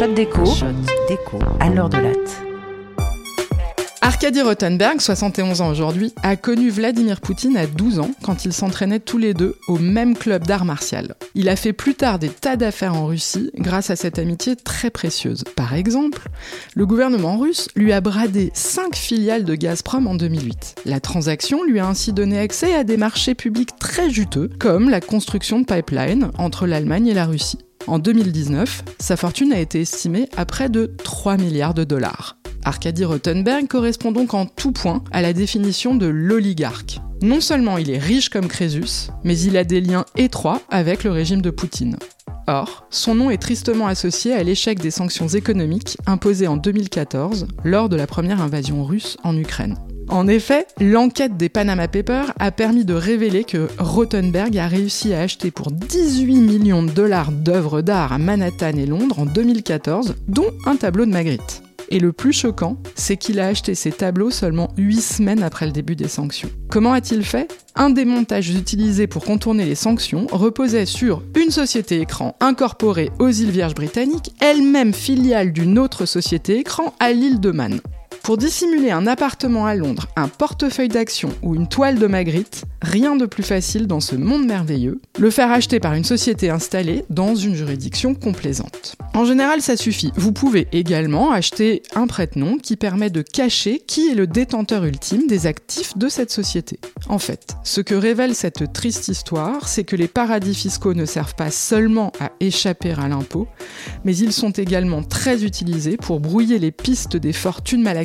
Shot déco. Shot déco. À l'heure de latte. Arkady Rottenberg, 71 ans aujourd'hui, a connu Vladimir Poutine à 12 ans quand ils s'entraînaient tous les deux au même club d'art martial. Il a fait plus tard des tas d'affaires en Russie grâce à cette amitié très précieuse. Par exemple, le gouvernement russe lui a bradé 5 filiales de Gazprom en 2008. La transaction lui a ainsi donné accès à des marchés publics très juteux, comme la construction de pipelines entre l'Allemagne et la Russie. En 2019, sa fortune a été estimée à près de 3 milliards de dollars. Arkady Rottenberg correspond donc en tout point à la définition de l'oligarque. Non seulement il est riche comme Crésus, mais il a des liens étroits avec le régime de Poutine. Or, son nom est tristement associé à l'échec des sanctions économiques imposées en 2014 lors de la première invasion russe en Ukraine. En effet, l'enquête des Panama Papers a permis de révéler que Rottenberg a réussi à acheter pour 18 millions de dollars d'œuvres d'art à Manhattan et Londres en 2014, dont un tableau de Magritte. Et le plus choquant, c'est qu'il a acheté ses tableaux seulement 8 semaines après le début des sanctions. Comment a-t-il fait? Un des montages utilisés pour contourner les sanctions reposait sur une société écran incorporée aux îles Vierges britanniques, elle-même filiale d'une autre société écran à l'île de Man. Pour dissimuler un appartement à Londres, un portefeuille d'action ou une toile de Magritte, rien de plus facile dans ce monde merveilleux, le faire acheter par une société installée dans une juridiction complaisante. En général, ça suffit. Vous pouvez également acheter un prête-nom qui permet de cacher qui est le détenteur ultime des actifs de cette société. En fait, ce que révèle cette triste histoire, c'est que les paradis fiscaux ne servent pas seulement à échapper à l'impôt, mais ils sont également très utilisés pour brouiller les pistes des fortunes mal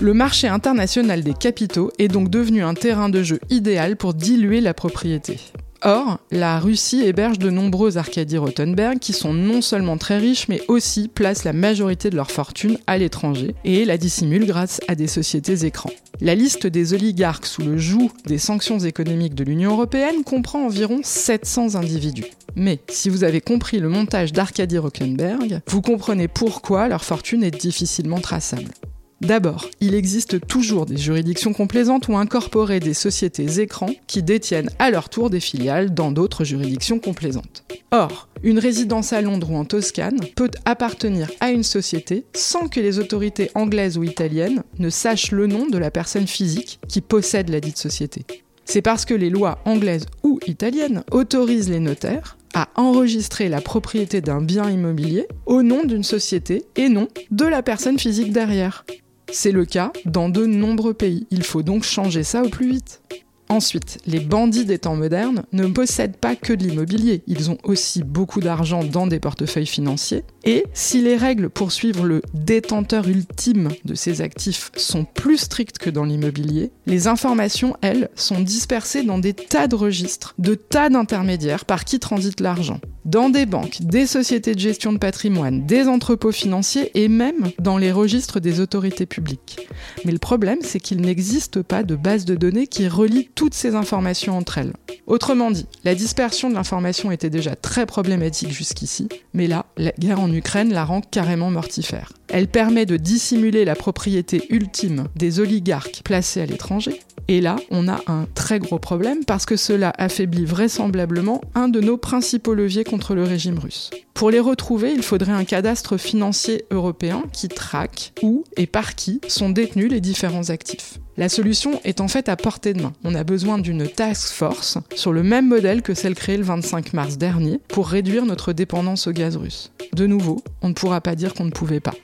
Le marché international des capitaux est donc devenu un terrain de jeu idéal pour diluer la propriété. Or, la Russie héberge de nombreux Arkady Rottenberg qui sont non seulement très riches, mais aussi placent la majorité de leur fortune à l'étranger et la dissimulent grâce à des sociétés écrans. La liste des oligarques sous le joug des sanctions économiques de l'Union européenne comprend environ 700 individus. Mais si vous avez compris le montage d'Arkady Rottenberg, vous comprenez pourquoi leur fortune est difficilement traçable. D'abord, il existe toujours des juridictions complaisantes ou incorporées des sociétés écrans qui détiennent à leur tour des filiales dans d'autres juridictions complaisantes. Or, une résidence à Londres ou en Toscane peut appartenir à une société sans que les autorités anglaises ou italiennes ne sachent le nom de la personne physique qui possède la dite société. C'est parce que les lois anglaises ou italiennes autorisent les notaires à enregistrer la propriété d'un bien immobilier au nom d'une société et non de la personne physique derrière. C'est le cas dans de nombreux pays. Il faut donc changer ça au plus vite. Ensuite, les bandits des temps modernes ne possèdent pas que de l'immobilier, ils ont aussi beaucoup d'argent dans des portefeuilles financiers. Et si les règles pour suivre le détenteur ultime de ces actifs sont plus strictes que dans l'immobilier, les informations, elles, sont dispersées dans des tas de registres, de tas d'intermédiaires par qui transite l'argent dans des banques, des sociétés de gestion de patrimoine, des entrepôts financiers et même dans les registres des autorités publiques. Mais le problème, c'est qu'il n'existe pas de base de données qui relie toutes ces informations entre elles. Autrement dit, la dispersion de l'information était déjà très problématique jusqu'ici, mais là, la guerre en Ukraine la rend carrément mortifère. Elle permet de dissimuler la propriété ultime des oligarques placés à l'étranger, et là, on a un très gros problème parce que cela affaiblit vraisemblablement un de nos principaux leviers contre le régime russe. Pour les retrouver, il faudrait un cadastre financier européen qui traque où et par qui sont détenus les différents actifs. La solution est en fait à portée de main. On a besoin d'une task force sur le même modèle que celle créée le 25 mars dernier pour réduire notre dépendance au gaz russe. De nouveau, on ne pourra pas dire qu'on ne pouvait pas.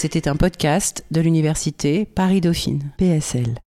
C'était un podcast de l'université Paris-Dauphine, PSL.